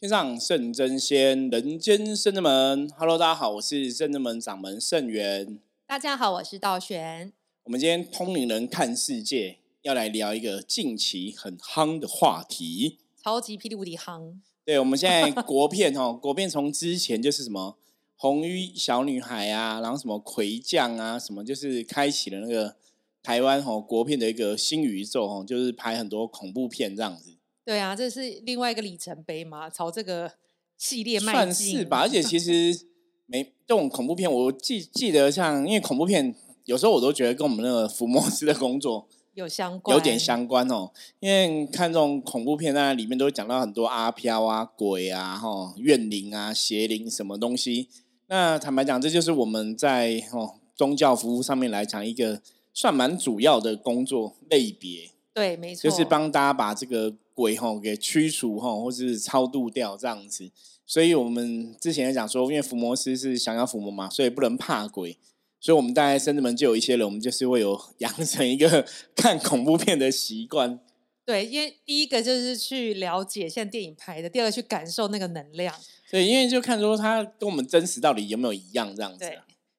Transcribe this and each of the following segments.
天上圣真仙，人间圣真门。Hello，大家好，我是圣真门掌门圣元。大家好，我是道玄。我们今天通灵人看世界，要来聊一个近期很夯的话题，超级霹雳无敌夯。对，我们现在国片哦，国片从之前就是什么红衣小女孩啊，然后什么魁将啊，什么就是开启了那个台湾哦国片的一个新宇宙哦，就是拍很多恐怖片这样子。对啊，这是另外一个里程碑嘛，朝这个系列迈进算是吧。而且其实没这种恐怖片，我记记得像，因为恐怖片有时候我都觉得跟我们那个福摩斯的工作 有相关，有点相关哦。因为看这种恐怖片，那里面都会讲到很多阿飘啊、鬼啊、哈怨灵啊、邪灵什么东西。那坦白讲，这就是我们在哦宗教服务上面来讲一个算蛮主要的工作类别。对，没错，就是帮大家把这个。鬼吼给驱除吼，或是超度掉这样子，所以我们之前也讲说，因为伏魔师是想要伏魔嘛，所以不能怕鬼，所以我们大概深圳门就有一些人，我们就是会有 养成一个 看恐怖片的习惯。对，因为第一个就是去了解现在电影拍的，第二个去感受那个能量。对，因为就看说它跟我们真实到底有没有一样这样子。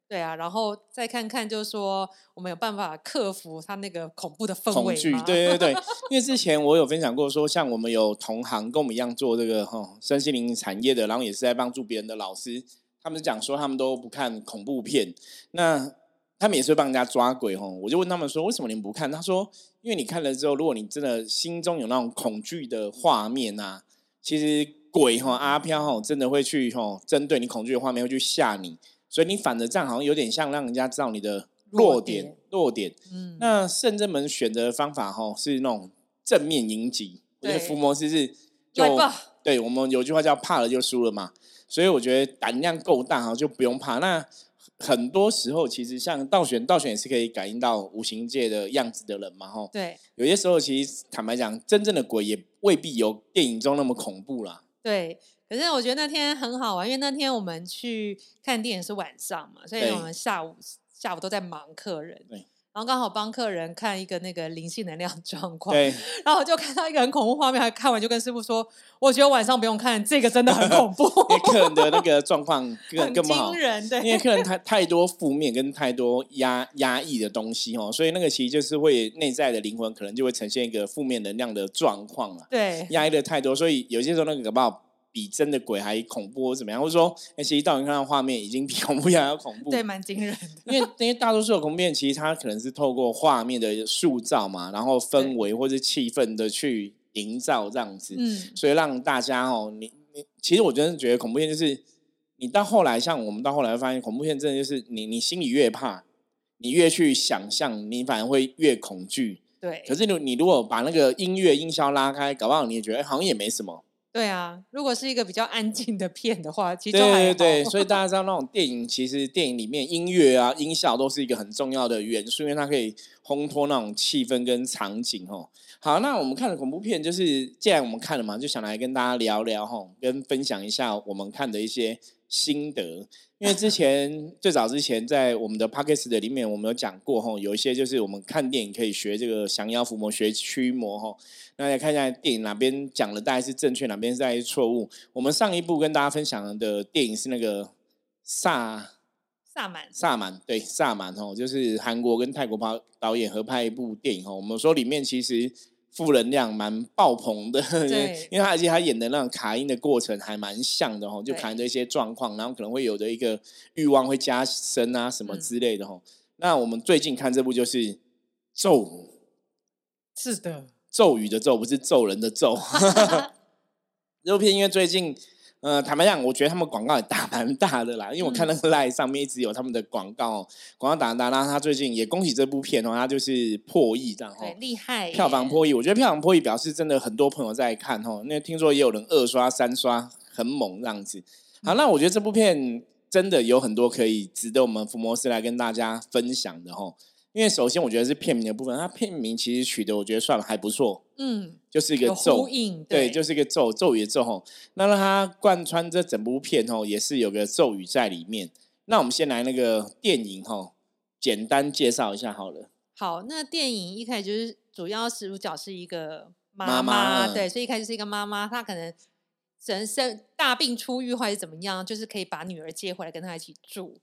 对啊，然后再看看，就是说我们有办法克服他那个恐怖的氛围恐惧，对对对。因为之前我有分享过，说像我们有同行跟我们一样做这个哈身心灵产业的，然后也是在帮助别人的老师，他们讲说他们都不看恐怖片，那他们也是会帮人家抓鬼哈。我就问他们说，为什么你们不看？他说，因为你看了之后，如果你真的心中有那种恐惧的画面啊，其实鬼哈阿飘哈真的会去哈针对你恐惧的画面会去吓你。所以你反着站，好像有点像让人家知道你的弱点，弱点。嗯，那圣真门选择的方法哈是那种正面迎击。我觉得伏魔师是就对我们有句话叫怕了就输了嘛。所以我觉得胆量够大哈就不用怕。那很多时候其实像道玄，道玄也是可以感应到无形界的样子的人嘛哈。对，有些时候其实坦白讲，真正的鬼也未必有电影中那么恐怖啦。对。可是我觉得那天很好玩，因为那天我们去看电影是晚上嘛，所以我们下午下午都在忙客人，对然后刚好帮客人看一个那个灵性能量 状况，对然后我就看到一个很恐怖画面，还看完就跟师傅说，我觉得晚上不用看这个，真的很恐怖，客人的那个状况 更更不好，对，因为客人太太多负面跟太多压压抑的东西哦，所以那个其实就是会内在的灵魂可能就会呈现一个负面能量的状况了，对，压抑的太多，所以有些时候那个搞不好。比真的鬼还恐怖，或怎么样？或者说，哎其实到你看到画面已经比恐怖片还要恐怖，对，蛮惊人的。因为因为大多数的恐怖片，其实它可能是透过画面的塑造嘛，然后氛围或者气氛的去营造这样子，嗯，所以让大家哦，你你，其实我真的觉得恐怖片就是，你到后来，像我们到后来会发现，恐怖片真的就是你你心里越怕，你越去想象，你反而会越恐惧。对。可是你你如果把那个音乐音效拉开，搞不好你也觉得好像也没什么。对啊，如果是一个比较安静的片的话，其实对对对，所以大家知道那种电影，其实电影里面音乐啊、音效都是一个很重要的元素，因为它可以烘托那种气氛跟场景哦。好，那我们看的恐怖片，就是既然我们看了嘛，就想来跟大家聊聊吼，跟分享一下我们看的一些心得。因为之前最早之前在我们的 p o c k e t 的里面，我们有讲过哈，有一些就是我们看电影可以学这个降妖伏魔、学驱魔哈。那来看一下电影哪边讲的大概是正确，哪边是在错误。我们上一部跟大家分享的电影是那个萨萨满，萨满对萨满哦，就是韩国跟泰国导导演合拍一部电影哦。我们说里面其实负能量蛮爆棚的，对，因为他而且他演的那种卡音的过程还蛮像的吼，就卡音的一些状况，然后可能会有的一个欲望会加深啊什么之类的吼。那我们最近看这部就是咒，是的。咒语的咒不是咒人的咒，这部片因为最近，呃，坦白讲，我觉得他们广告也打蛮大的啦。因为我看那个 line 上面一直有他们的广告，广告打大，然后他最近也恭喜这部片哦，他就是破亿这样哦，厉害，票房破亿。我觉得票房破亿表示真的很多朋友在看哦，那听说也有人二刷三刷，很猛这样子。好，那我觉得这部片真的有很多可以值得我们福摩斯来跟大家分享的哦。因为首先，我觉得是片名的部分，它片名其实取得我觉得算还不错，嗯，就是一个咒印，对，就是一个咒，咒语的咒吼。那让它贯穿这整部片吼，也是有个咒语在里面。那我们先来那个电影吼，简单介绍一下好了。好，那电影一开始就是主要是主角是一个妈妈，对，所以一开始是一个妈妈，她可能人生大病初愈或者怎么样，就是可以把女儿接回来跟她一起住。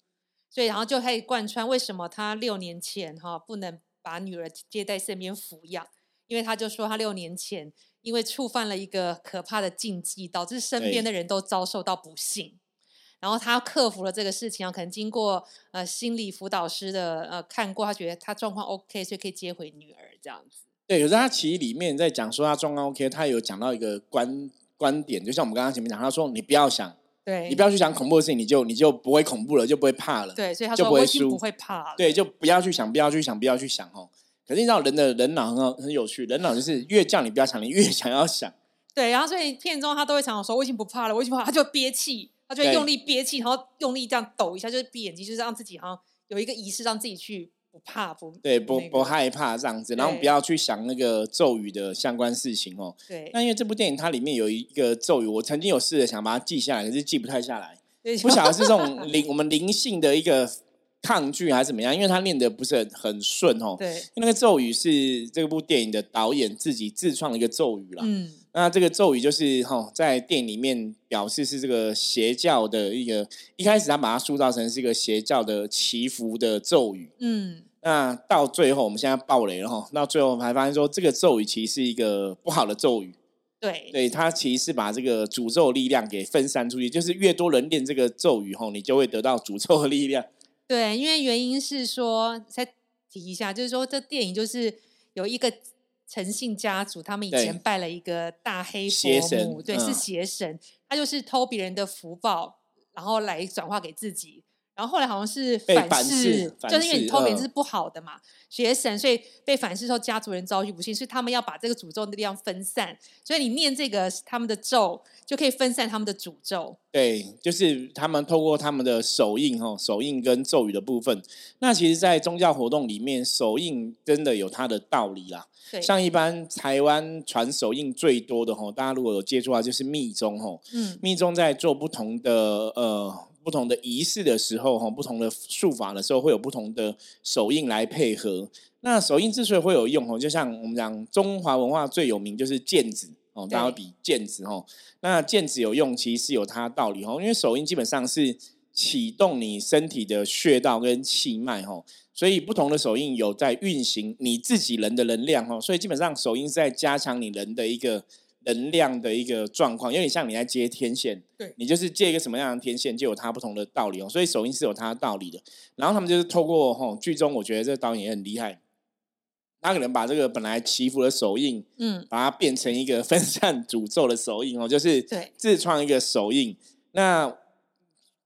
所以然后就可以贯穿为什么他六年前哈不能把女儿接在身边抚养，因为他就说他六年前因为触犯了一个可怕的禁忌，导致身边的人都遭受到不幸。然后他克服了这个事情啊，可能经过呃心理辅导师的呃看过，他觉得他状况 OK，所以可以接回女儿这样子。对，可是他其实里面在讲说他状况 OK，他有讲到一个观观点，就像我们刚刚前面讲，他说你不要想，对你不要去想恐怖的事情，你就你就不会恐怖了，就不会怕了。对，所以他说不会输不会怕了。对，就不要去想，不要去想，不要去想哦。可是你知道人的人脑很好很有趣，人脑就是越叫你不要想，你越想要想。对，然后所以片中他都会常常说我已经不怕了，我已经不怕，他就憋气。他就用力憋气，然后用力这样抖一下，就是闭眼睛，就是让自己好像有一个仪式，让自己去不怕不对不不害怕这样子，然后不要去想那个咒语的相关事情哦。对。那因为这部电影它里面有一个咒语，我曾经有试着想把它记下来，可是记不太下来。不晓得是这种灵我们灵性的一个抗拒还是怎么样？因为他念的不是很很顺哦。对。那个咒语是这部电影的导演自己自创的一个咒语啦。嗯。那这个咒语就是哈，在电影里面表示是这个邪教的一个，一开始他把它塑造成是一个邪教的祈福的咒语。嗯，那到最后我们现在爆雷了哈，那最后我们还发现说这个咒语其实是一个不好的咒语。对，对，他其实是把这个诅咒力量给分散出去，就是越多人念这个咒语后，你就会得到诅咒的力量。对，因为原因是说，再提一下，就是说这电影就是有一个。诚信家族他们以前拜了一个大黑佛母，对，是邪神，他就是偷别人的福报，然后来转化给自己。然后后来好像是反噬，就是因为你偷别人是不好的嘛，邪神，所以被反噬之后家族人遭遇不幸，所以他们要把这个诅咒的力量分散。所以你念这个他们的咒，就可以分散他们的诅咒。对，就是他们透过他们的手印哈，手印跟咒语的部分。那其实，在宗教活动里面，手印真的有它的道理啦。像一般台湾传手印最多的吼，大家如果有接触到，就是密宗吼。嗯，密宗在做不同的呃。不同的仪式的时候，哈，不同的术法的时候，会有不同的手印来配合。那手印之所以会有用，哦，就像我们讲中华文化最有名就是剑子哦，大家比剑子哦。那剑子有用，其实是有它道理哦，因为手印基本上是启动你身体的穴道跟气脉哈，所以不同的手印有在运行你自己人的能量哦，所以基本上手印是在加强你人的一个。能量的一个状况，有点像你在接天线，对你就是接一个什么样的天线，就有它不同的道理哦。所以手印是有它的道理的。然后他们就是透过吼剧中，我觉得这个导演也很厉害，他可能把这个本来祈福的手印，嗯，把它变成一个分散诅咒的手印哦，就是对自创一个手印。那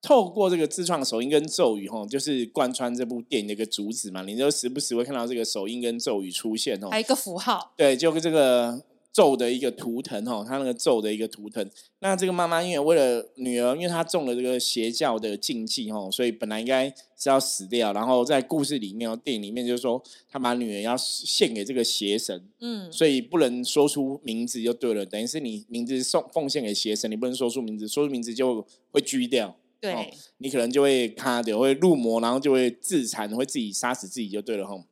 透过这个自创手印跟咒语，吼，就是贯穿这部电影的一个主旨嘛。你就时不时会看到这个手印跟咒语出现哦，还有一个符号，对，就跟这个。咒的一个图腾哈，他那个咒的一个图腾。那这个妈妈因为为了女儿，因为她中了这个邪教的禁忌哈，所以本来应该是要死掉。然后在故事里面哦，电影里面就是说，他把女儿要献给这个邪神，嗯，所以不能说出名字就对了。等于是你名字送奉献给邪神，你不能说出名字，说出名字就会拘掉，对，你可能就会卡掉，会入魔，然后就会自残，会自己杀死自己就对了哈。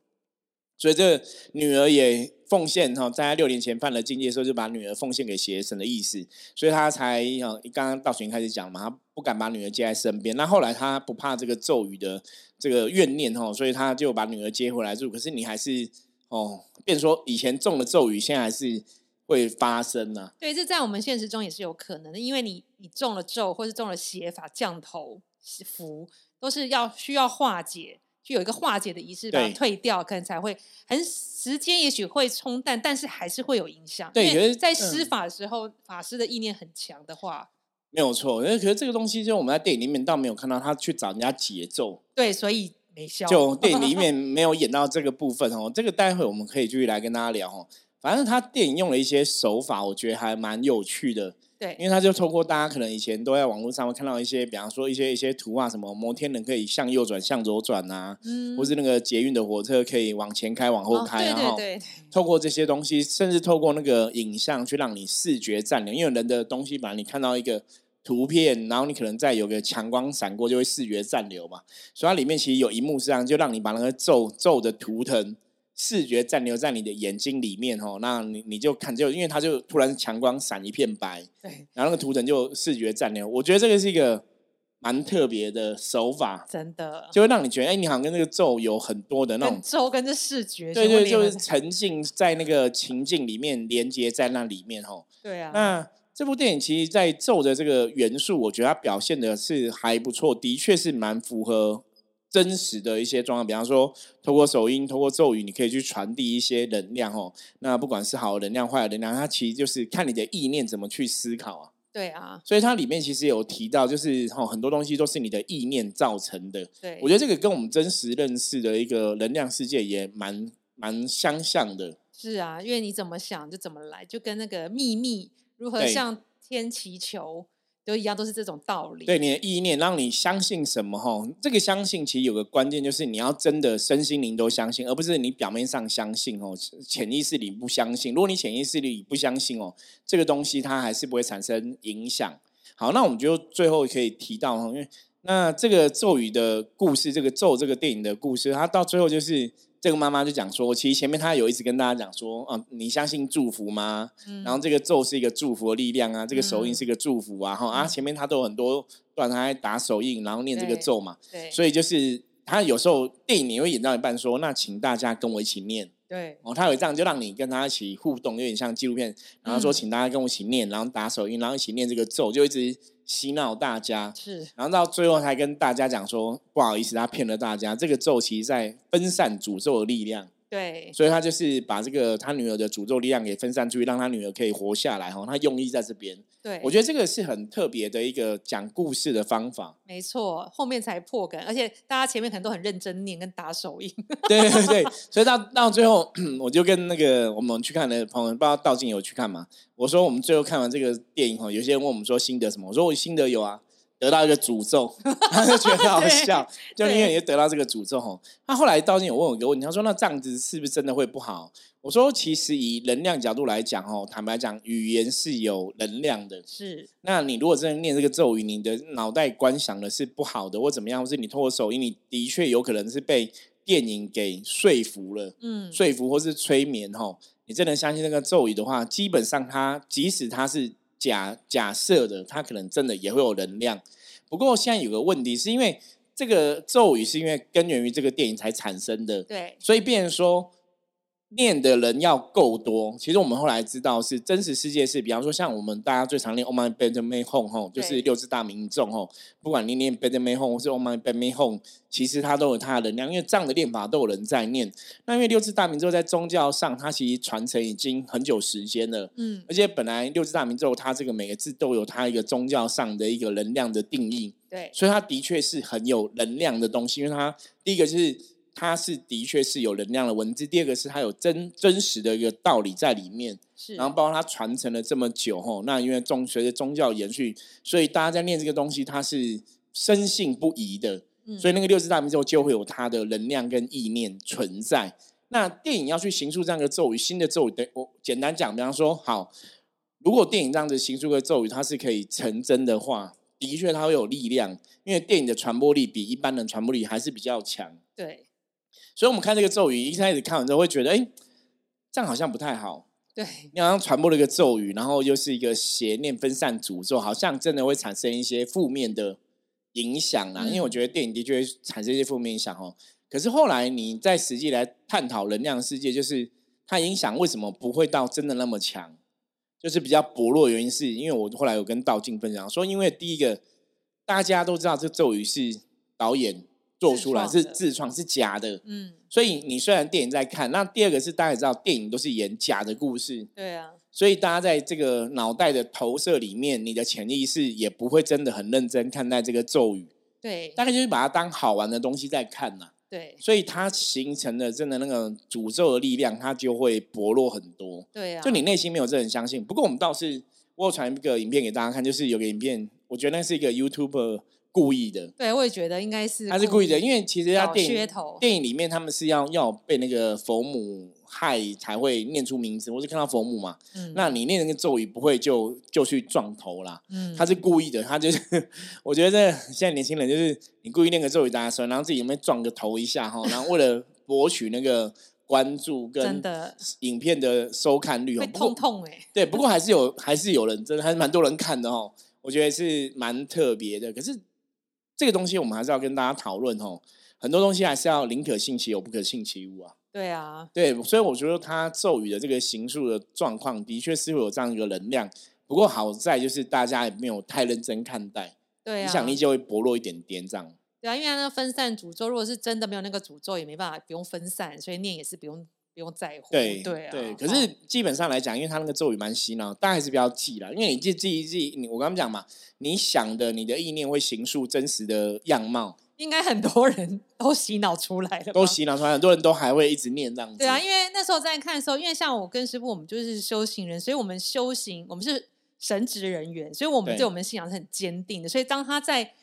所以这女儿也奉献哈，在他六年前犯了禁忌的时候，就把女儿奉献给邪神的意思，所以他才哈刚刚道玄开始讲嘛，他不敢把女儿接在身边。那后来他不怕这个咒语的这个怨念哈，所以他就把女儿接回来住。可是你还是哦，变说以前中了咒语，现在还是会发生呢。对，这在我们现实中也是有可能的，因为你你中了咒，或是中了邪法降头符，都是要需要化解。就有一个化解的仪式，把它退掉，可能才会很时间，也许会冲淡，但是还是会有影响。对，在施法的时候，法师的意念很强的话，没有错。因为，可是这个东西，就我们在电影里面倒没有看到他去找人家节奏。对，所以没效。就电影里面没有演到这个部分哦。这个待会我们可以继续来跟大家聊哦。反正他电影用了一些手法，我觉得还蛮有趣的。对，因为他就透过大家可能以前都在网络上会看到一些，比方说一些一些图啊，什么摩天轮可以向右转、向左转呐，嗯，或是那个捷运的火车可以往前开、往后开，然后透过这些东西，甚至透过那个影像去让你视觉占领，因为人的东西，本来你看到一个图片，然后你可能再有个强光闪过，就会视觉暂留嘛。所以它里面其实有一幕是这样，就让你把那个咒咒的图腾。视觉暂留在你的眼睛里面哦，那你你就看就因为它就突然强光闪一片白，对，然后那个图腾就视觉暂留。我觉得这个是一个蛮特别的手法，真的就会让你觉得哎，你好像跟那个咒有很多的那种咒跟这视觉，对对，就是沉浸在那个情境里面，连接在那里面哦。对啊，那。这部电影其实，在咒的这个元素，我觉得它表现的是还不错，的确是蛮符合真实的一些状况。比方说，透过手音、透过咒语，你可以去传递一些能量哦。那不管是好的能量、坏的能量，它其实就是看你的意念怎么去思考啊。对啊，所以它里面其实有提到，就是哦，很多东西都是你的意念造成的。对，我觉得这个跟我们真实认识的一个能量世界也蛮蛮相像的。是啊，因为你怎么想就怎么来，就跟那个秘密。如何向天祈求都一样，都是这种道理。对你的意念，让你相信什么？哈，这个相信其实有个关键，就是你要真的身心灵都相信，而不是你表面上相信哦，潜意识里不相信。如果你潜意识里不相信哦，这个东西它还是不会产生影响。好，那我们就最后可以提到哈，因为那这个咒语的故事，这个咒这个电影的故事，它到最后就是。这个妈妈就讲说，其实前面她有一直跟大家讲说，啊，你相信祝福吗？然后这个咒是一个祝福的力量啊，这个手印是一个祝福啊，哈啊，前面她都有很多段，她在打手印，然后念这个咒嘛。对。所以就是她有时候电影你会演到一半说，那请大家跟我一起念。对。哦，他有这样就让你跟他一起互动，有点像纪录片，然后说请大家跟我一起念，然后打手印，然后一起念这个咒，就一直。洗脑大家是，然后到最后还跟大家讲说不好意思，他骗了大家。这个咒其实在分散诅咒的力量。对，所以他就是把这个他女儿的诅咒力量给分散出去，让他女儿可以活下来哈。他用意在这边。对，我觉得这个是很特别的一个讲故事的方法。没错，后面才破梗，而且大家前面可能都很认真念跟打手印。对对对，所以到到最后，我就跟那个我们去看的朋友，不知道道静有去看吗？我说我们最后看完这个电影哈，有些人问我们说心得什么？我说我心得有啊。得到一个诅咒，他就觉得好笑，就因为你得到这个诅咒吼。他后来道静有问我一个问题，他说：“那这样子是不是真的会不好？”我说：“其实以能量角度来讲，吼，坦白讲，语言是有能量的。是，那你如果真的念这个咒语，你的脑袋观想的是不好的，或怎么样，或是你透过手音，你的确有可能是被电影给说服了，嗯，说服或是催眠，吼，你真的相信那个咒语的话，基本上它即使它是。”假假设的，它可能真的也会有能量。不过现在有个问题，是因为这个咒语是因为根源于这个电影才产生的，对，所以变成说。念的人要够多，其实我们后来知道是真实世界是，比方说像我们大家最常念 “Oh my b e d me home” 吼，就是六字大明咒吼，不管你念 “bed me home” 或是 “Oh my bed me home”，其实它都有它的能量，因为这样的念法都有人在念。那因为六字大明咒在宗教上，它其实传承已经很久时间了，嗯，而且本来六字大明咒它这个每个字都有它一个宗教上的一个能量的定义，对，所以它的确是很有能量的东西，因为它第一个是。它是的确是有能量的文字。第二个是它有真真实的一个道理在里面，是。然后包括它传承了这么久吼，那因为宗随着宗教延续，所以大家在念这个东西，它是深信不疑的。嗯。所以那个六字大明咒就会有它的能量跟意念存在。那电影要去行述这样的咒语，新的咒语，对我简单讲，比方说，好，如果电影这样子行述个咒语，它是可以成真的话，的确它会有力量，因为电影的传播力比一般的传播力还是比较强。对。所以，我们看这个咒语，一开始看完之后会觉得，哎，这样好像不太好。对，你好像传播了一个咒语，然后又是一个邪念分散诅咒，好像真的会产生一些负面的影响啊。因为我觉得电影的确会产生一些负面影响哦。可是后来你在实际来探讨能量世界，就是它影响为什么不会到真的那么强，就是比较薄弱。原因是因为我后来有跟道静分享说，因为第一个大家都知道这咒语是导演。做出来是自创是假的，嗯，所以你虽然电影在看，那第二个是大家也知道电影都是演假的故事，对啊，所以大家在这个脑袋的投射里面，你的潜意识也不会真的很认真看待这个咒语，对，大概就是把它当好玩的东西在看呐，对，所以它形成的真的那个诅咒的力量，它就会薄弱很多，对啊，就你内心没有这人相信。不过我们倒是我有传一个影片给大家看，就是有个影片，我觉得那是一个 YouTube。故意的，对，我也觉得应该是他是故意的，因为其实他电影电影里面他们是要要被那个佛母害才会念出名字，我是看到佛母嘛，嗯，那你念那个咒语不会就就去撞头啦，嗯，他是故意的，他就是 我觉得现在年轻人就是你故意念个咒语大家说，然后自己有没有撞个头一下哈，然后为了博取那个关注跟影片的收看率，哦痛痛哎。对，不过还是有还是有人真的还是蛮多人看的哦，我觉得是蛮特别的。可是这个东西我们还是要跟大家讨论哦，很多东西还是要宁可信其有，不可信其无啊。对啊，对，所以我觉得他咒语的这个行数的状况，的确是会有这样一个能量。不过好在就是大家也没有太认真看待，对，影响力就会薄弱一点点这样。对啊，因为那个分散诅咒，如果是真的没有那个诅咒，也没办法不用分散，所以念也是不用不用在乎。对对对，可是基本上来讲，因为他那个咒语蛮洗脑，大家还是不要记了。因为你记记一记，我刚刚讲嘛，你想的你的意念会形塑真实的样貌。应该很多人都洗脑出来了，都洗脑出来，很多人都还会一直念这样子。对啊，因为那时候在看的时候，因为像我跟师傅，我们就是修行人，所以我们修行，我们是神职人员，所以我们对我们信仰是很坚定的。所以当他在。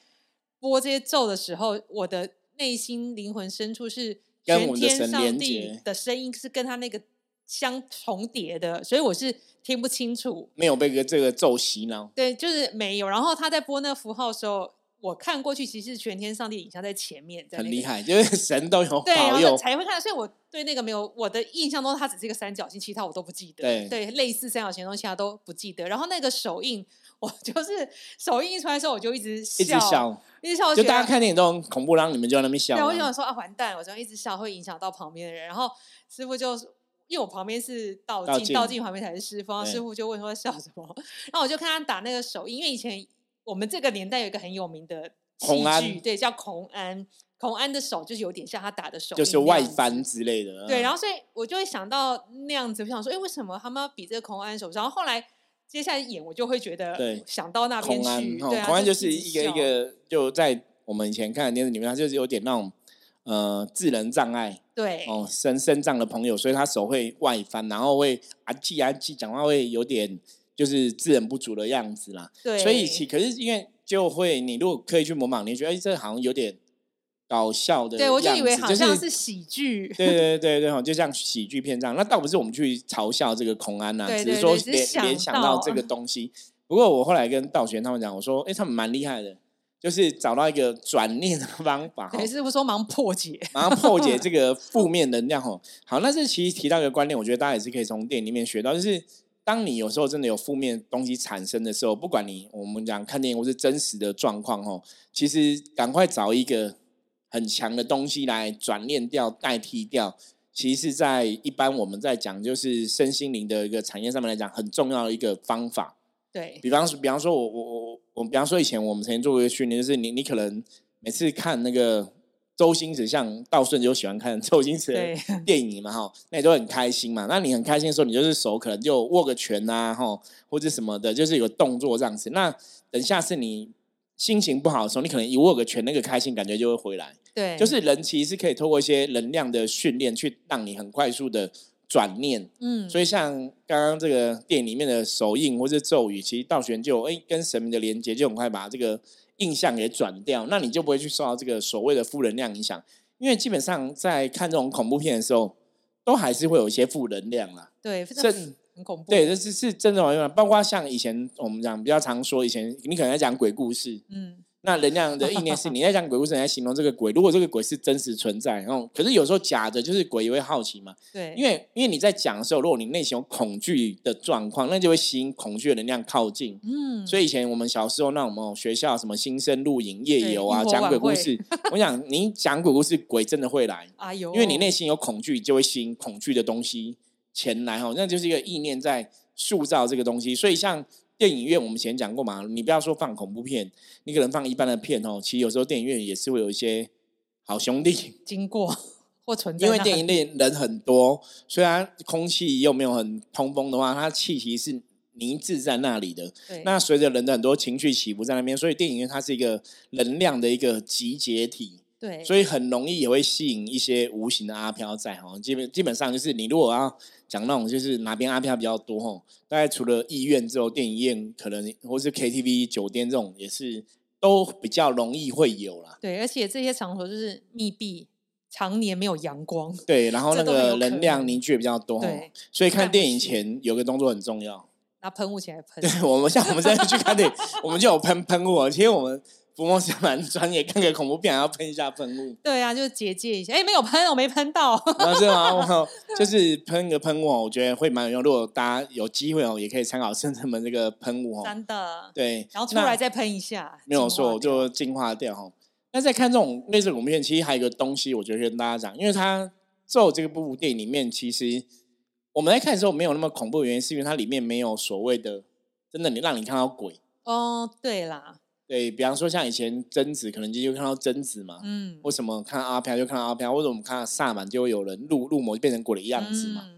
播这些咒的时候，我的内心灵魂深处是全天上帝的声音，是跟他那个相重叠的，所以我是听不清楚，没有被个这个咒洗脑。对，就是没有。然后他在播那个符号的时候，我看过去，其实全天上帝影像在前面，很厉害，就是 神都有对，然后才会看。所以我对那个没有我的印象中，它只是一个三角形，其他我都不记得。对，对，类似三角形的东西，他都不记得。然后那个手印。我 就是手印一出来的时候，我就一直笑，一直笑，一直笑。就大家看电影都很恐怖，然后你们就在那边笑。对，我就想说啊，完蛋！我就一直笑，会影响到旁边的人。然后师傅就因为我旁边是道镜，道镜旁边才是师傅。师傅就问说笑什么？然后我就看他打那个手印，因为以前我们这个年代有一个很有名的孔安，对，叫孔安。孔安的手就是有点像他打的手，就是外翻之类的。对，然后所以我就会想到那样子，我想说，哎，为什么他们要比这个孔安手？然后后来。接下来演我就会觉得，对，想到那边去，对啊，就安是一个一个就在我们以前看的电视里面，他就是有点那种呃智能障碍，对，哦，身身障的朋友，所以他手会外翻，然后会啊气啊气，讲话会有点就是智能不足的样子啦，对，所以其可是因为就会你如果刻意去模仿，你觉得哎这好像有点。搞笑的，对我就以为好像是喜剧，对对对对就像喜剧片这样。那倒不是我们去嘲笑这个孔安呐，只是说联联想到这个 东西。不过我后来跟道玄他们讲，我说，哎，他们蛮厉害的，就是找到一个转念的方法。也，是不说忙破解，忙破解 这个负面能量？吼，好，那这其实提到一个观念，我觉得大家也是可以从电影里面学到，就是当你有时候真的有负面东西产生的时候，不管你我们讲看电影或是真实的状况，哦，其实赶快找一个。很强的东西来转念掉、代替掉，其实在一般我们在讲就是身心灵的一个产业上面来讲，很重要的一个方法。对比方说，比方说我我我我，比方说以前我们曾经做过一个训练，就是你你可能每次看那个周星驰，像道顺就喜欢看 周星驰的电影嘛，哈，那你都很开心嘛。那你很开心的时候，你就是手可能就握个拳啊，哈，或者什么的，就是有动作这样子。那等下次你。心情不好的时候，你可能一握个拳，那个开心感觉就会回来。对，就是人其实是可以透过一些能量的训练，去让你很快速的转念。嗯，所以像刚刚这个电影里面的手印或者咒语，其实道玄就哎跟神明的连接，就很快把这个印象给转掉，那你就不会去受到这个所谓的负能量影响。因为基本上在看这种恐怖片的时候，都还是会有一些负能量啦。对，正。很恐怖，对，这是是真的玩意包括像以前我们讲比较常说，以前你可能在讲鬼故事，嗯，那能量的意念是 你在讲鬼故事，你在形容这个鬼。如果这个鬼是真实存在，然后可是有时候假的，就是鬼也会好奇嘛，对，因为因为你在讲的时候，如果你内心有恐惧的状况，那就会吸引恐惧的能量靠近，嗯，所以以前我们小时候那我们学校什么新生露营夜游啊，讲鬼故事，我想你讲鬼故事，鬼真的会来，哎呦，因为你内心有恐惧，就会吸引恐惧的东西。前来哈，那就是一个意念在塑造这个东西。所以像电影院，我们以前讲过嘛，你不要说放恐怖片，你可能放一般的片哦。其实有时候电影院也是会有一些好兄弟经过或存在。因为电影院人很多，虽然空气又没有很通风的话，它气息是凝滞在那里的。那随着人的很多情绪起伏在那边，所以电影院它是一个能量的一个集结体。对，所以很容易也会吸引一些无形的阿飘在哈。基本基本上就是你如果要讲那种就是哪边阿飘比较多哈，大概除了医院之后，电影院可能或是 KTV 酒店这种也是都比较容易会有啦。对，而且这些场所就是密闭，常年没有阳光。对，然后那个能量凝聚比较多。对，所以看电影前有个动作很重要，拿喷雾起来喷。对我们像我们现在去看电影，我们就有喷喷雾，其实我们。福梦是蛮专业，看个恐怖片还要喷一下喷雾。对啊，就是结界一下。哎，没有喷，我没喷到。然后这吗？就是喷个喷雾，我觉得会蛮有用。如果大家有机会哦，也可以参考圣人们这个喷雾哦。真的。对。然后出来再喷一下。没有错，就净化掉哈。那在看这种类似恐怖片，其实还有一个东西，我觉得跟大家讲，因为它咒这个部电影里面，其实我们在看的时候没有那么恐怖的原因，是因为它里面没有所谓的真的你让你看到鬼。哦，对啦。对比方说，像以前贞子，可能就看到贞子嘛。嗯。为什么看阿飘就看到阿飘？或者我们看到萨满，就会有人入入魔就变成鬼的样子嘛？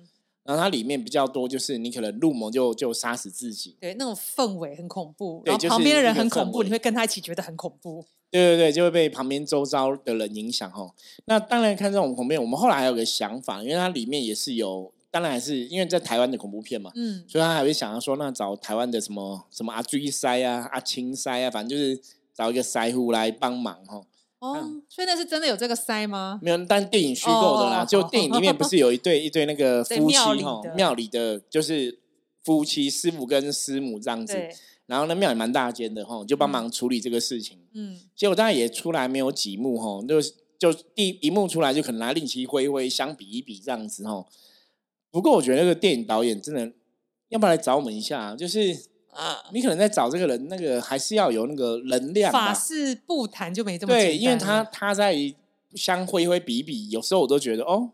然后它里面比较多，就是你可能入魔就就杀死自己。对，那种氛围很恐怖，然后旁边的人很恐怖，你会跟他一起觉得很恐怖。对对对，就会被旁边周遭的人影响哦。那当然看这种恐怖片，我们后来还有个想法，因为它里面也是有。当然还是因为在台湾的恐怖片嘛，嗯，所以他还会想要说，那找台湾的什么什么阿追塞啊、阿青塞啊，反正就是找一个塞户来帮忙哈。哦，所以那是真的有这个塞吗？没有，但电影虚构的啦。就电影里面不是有一对 一对那个夫妻哈，庙里的就是夫妻师傅跟师母这样子，然后那庙也蛮大间的哈，就帮忙处理这个事情。嗯，结果当然也出来没有几幕哈，就就第一幕出来就可能拿令旗挥挥，相比一比这样子哈。不过我觉得那个电影导演真的，要不要来找我们一下？就是啊，你可能在找这个人，那个还是要有那个能量。法事不谈就没这么对，因为他他在相挥挥比比，有时候我都觉得哦，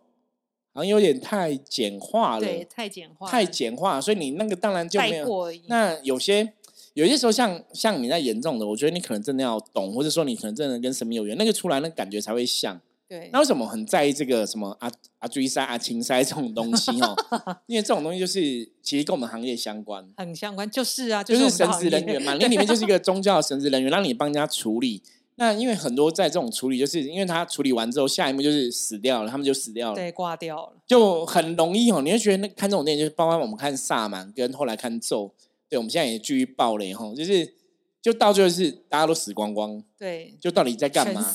好像有点太简化了，对，太简化，太简化。所以你那个当然就没有。那有些有些时候，像像你在演这种的，我觉得你可能真的要懂，或者说你可能真的跟神明有缘，那个出来那感觉才会像。对，那为什么很在意这个什么阿阿追塞阿青塞这种东西哦？因为这种东西就是其实跟我们行业相关，很相关，就是啊，就是神职人员嘛，那里面就是一个宗教神职人员，让你帮人家处理。那因为很多在这种处理，就是因为他处理完之后，下一幕就是死掉了，他们就死掉了，对，挂掉了，就很容易哦。你会觉得那看这种电影，就是包括我们看萨满跟后来看咒，对，我们现在也继续爆雷哈，就是就到最后是大家都死光光，对，就到底在干嘛？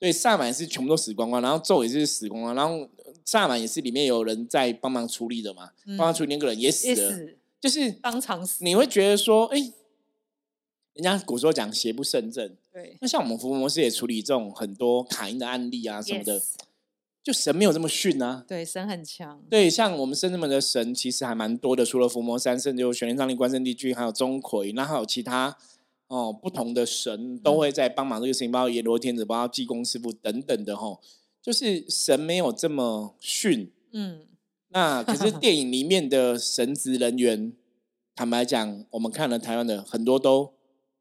对，萨满是全部都死光光，然后咒也是死光光，然后萨满也是里面有人在帮忙处理的嘛，帮忙处理那个人也死了，就是当场死。你会觉得说，哎，人家古时候讲邪不胜正，对。那像我们伏魔师也处理这种很多卡因的案例啊什么的，就神没有这么逊啊。对，神很强。对，像我们圣人们的神其实还蛮多的，除了伏魔三圣，就玄天上帝、关圣帝君，还有钟馗，那还有其他。哦，不同的神都会在帮忙这个事情，包括阎罗天子，包括济公师傅等等的哈。就是神没有这么逊，嗯，那可是电影里面的神职人员，坦白讲，我们看了台湾的很多都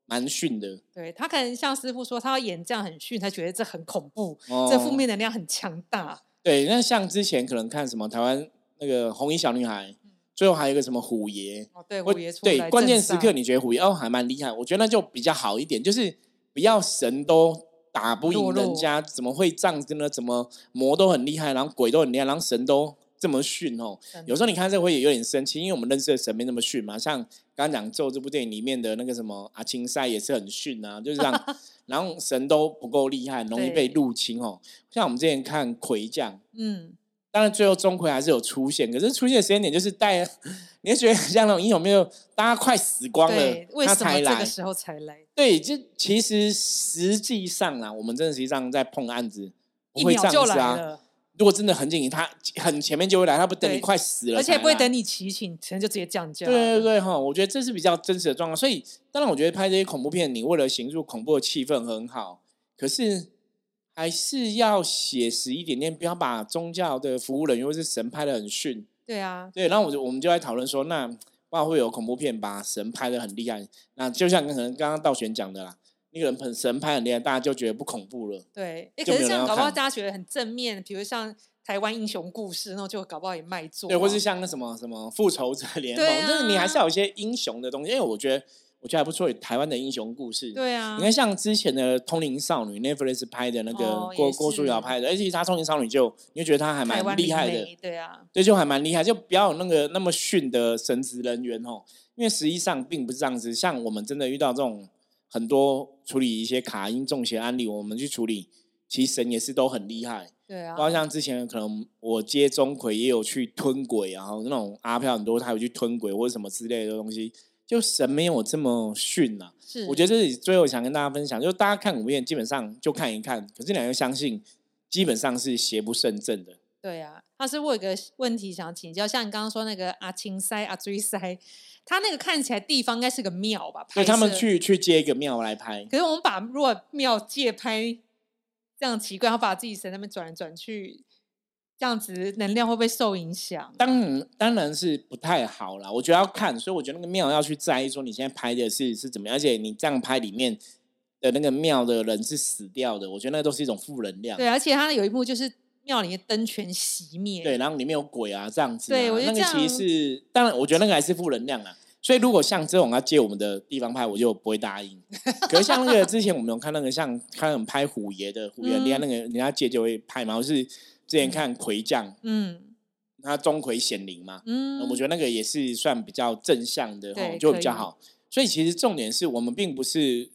蛮逊的。对他可能像师傅说，他要演这样很逊，他觉得这很恐怖，这负面能量很强大。对，那像之前可能看什么台湾那个红衣小女孩。最后还有一个什么虎爷？哦，对，虎爷对关键时刻，你觉得虎爷哦还蛮厉害？我觉得那就比较好一点，就是不要神都打不赢人家，怎么会这样子呢？怎么魔都很厉害，然后鬼都很厉害，然后神都这么逊哦？有时候你看这会也有点生气，因为我们认识的神没那么逊嘛。像刚刚讲咒这部电影里面的那个什么阿青赛也是很逊啊，就是这样，然后神都不够厉害，容易被入侵哦。像我们之前看魁将，嗯。当然，最后钟馗还是有出现，可是出现的时间点就是带，你会觉得像那种英雄没有，大家快死光了，他才来，这个时候才来。对，就其实实际上啊，我们真的实际上在碰案子，不会这样子啊。如果真的很紧急，他很前面就会来，他不等你快死了，而且不会等你祈请，可能就直接降价。对对对哈，我觉得这是比较真实的状况。所以，当然我觉得拍这些恐怖片，你为了形塑恐怖的气氛很好，可是。还是要写实一点点，不要把宗教的服务人员或是神拍的很逊。对啊，对，然后我就我们就在讨论说，那会会有恐怖片把神拍的很厉害，那就像可能刚刚道玄讲的啦，那个人喷神拍很厉害，大家就觉得不恐怖了。对，哎，可是像搞不好大家觉得很正面，比如像台湾英雄故事，那就搞不好也卖座。对，或是像那什么什么复仇者联盟，就是你还是要有一些英雄的东西，因为我觉得。我觉得还不错，台湾的英雄故事。对啊，你看像之前的《通灵少女》，Netflix 拍的那个郭郭书瑶拍的，而且他《通灵少女》就你就觉得他还蛮厉害的，对啊，对，就还蛮厉害，就不要有那个那么逊的神职人员哦，因为实际上并不是这样子。像我们真的遇到这种很多处理一些卡因中邪案例，我们去处理，其实神也是都很厉害。对啊，包括像之前可能我接钟馗也有去吞鬼，然后那种阿飘很多，他有去吞鬼或者什么之类的东西。就神没有这么逊啊。是，我觉得这是最后想跟大家分享，就是大家看恐怖片基本上就看一看，可是两个相信基本上是邪不胜正的。对啊，他是我有个问题想请教，像你刚刚说那个阿青塞阿追塞，他那个看起来地方应该是个庙吧？对，他们去去接一个庙来拍。可是我们把如果庙借拍这样奇怪，然后把自己神那边转来转去，这样子能量会不会受影响？当然当然是不太好了。我觉得要看，所以我觉得那个庙要去在意说你现在拍的是是怎么样，而且你这样拍里面的那个庙的人是死掉的，我觉得那都是一种负能量。对，而且他有一幕就是。庙里面灯全熄灭，对，然后里面有鬼啊，这样子。对，我觉得那个其实是，当然，我觉得那个还是负能量啊。所以如果像这种要借我们的地方拍，我就不会答应。可是像那个之前我们有看那个像他们拍虎爷的虎爷，人家那个人家借就会拍嘛。我是之前看魁将，嗯，他钟馗显灵嘛，嗯，我觉得那个也是算比较正向的，就比较好。所以其实重点是我们并不是。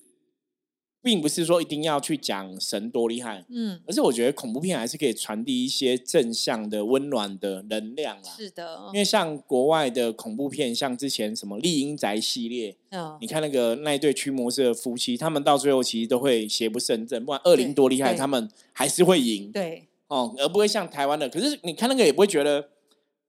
并不是说一定要去讲神多厉害，嗯，而是我觉得恐怖片还是可以传递一些正向的、温暖的能量啊。是的，因为像国外的恐怖片，像之前什么《丽英宅》系列，嗯，你看那个那一对驱魔师的夫妻，他们到最后其实都会邪不胜正，不管恶灵多厉害，他们还是会赢。对，哦，而不会像台湾的。可是你看那个也不会觉得。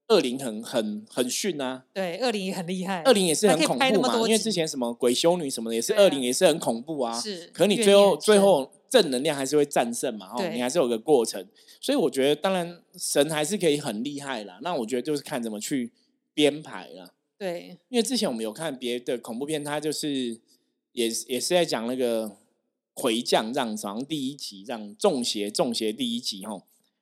恶灵很很很逊啊！对，恶灵也很厉害。恶灵也是很恐怖嘛，因为之前什么鬼修女什么的也是恶灵，也是很恐怖啊。是，可你最后最后正能量还是会战胜嘛？哦，你还是有个过程。所以我觉得，当然神还是可以很厉害啦。那我觉得就是看怎么去编排了。对，因为之前我们有看别的恐怖片，它就是也也是在讲那个回降这样，好像第一集这样中邪中邪第一集哈，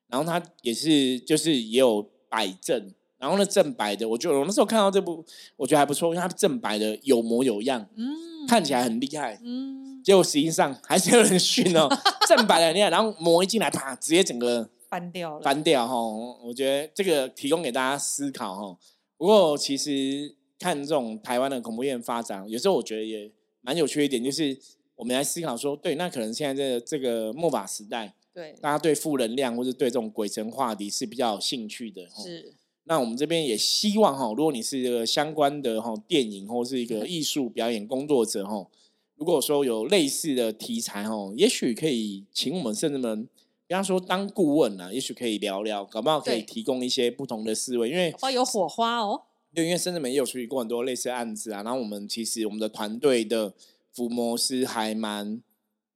然后他也是就是也有。摆正，然后呢正白的，我就我那时候看到这部，我觉得还不错，因为它正白的有模有样，嗯，看起来很厉害，嗯，结果实际上还是有人训哦，正白的厉害，然后魔一进来，啪，直接整个翻掉了，翻掉哈，我觉得这个提供给大家思考哈。不过其实看这种台湾的恐怖片发展，有时候我觉得也蛮有趣一点，就是我们来思考说，对，那可能现在这这个末法时代。对，大家对负能量或者对这种鬼神话题是比较有兴趣的。是，那我们这边也希望哈，如果你是一个相关的哈电影或是一个艺术表演工作者哈，如果说有类似的题材哈，也许可以请我们甚至们，比方说当顾问啊，也许可以聊聊，搞不好可以提供一些不同的思维，因为有火花哦。对，因为甚至们也有处理过很多类似案子啊，然后我们其实我们的团队的伏魔师还蛮。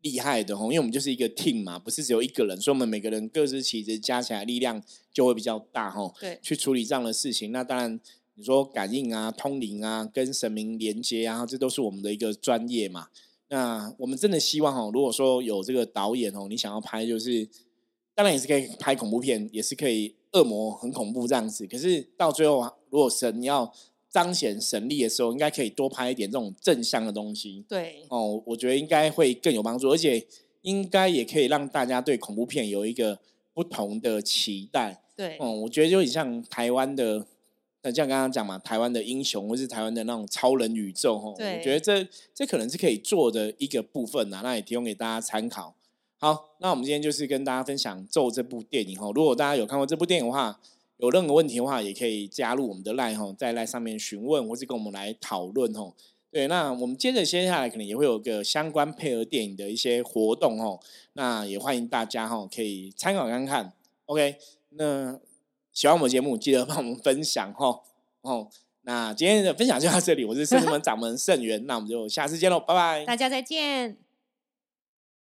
厉害的吼，因为我们就是一个 team 嘛，不是只有一个人，所以我们每个人各司其职，加起来力量就会比较大吼。对，去处理这样的事情，那当然你说感应啊、通灵啊、跟神明连接啊，这都是我们的一个专业嘛。那我们真的希望吼，如果说有这个导演哦，你想要拍，就是当然也是可以拍恐怖片，也是可以恶魔很恐怖这样子。可是到最后啊，如果神要。彰显神力的时候，应该可以多拍一点这种正向的东西。对哦，我觉得应该会更有帮助，而且应该也可以让大家对恐怖片有一个不同的期待。对，哦，我觉得就很像台湾的，那像刚刚讲嘛，台湾的英雄，或是台湾的那种超人宇宙。哈，我觉得这这可能是可以做的一个部分呐，那也提供给大家参考。好，那我们今天就是跟大家分享《咒》这部电影。哈，如果大家有看过这部电影的话。有任何问题的话，也可以加入我们的赖吼，在赖上面询问，或是跟我们来讨论吼。对，那我们接着接下来可能也会有个相关配合电影的一些活动吼，那也欢迎大家吼可以参考看看。OK，那喜欢我们节目，记得帮我们分享吼哦。那今天的分享就到这里，我是圣门掌门圣元，那我们就下次见喽，拜拜，大家再见。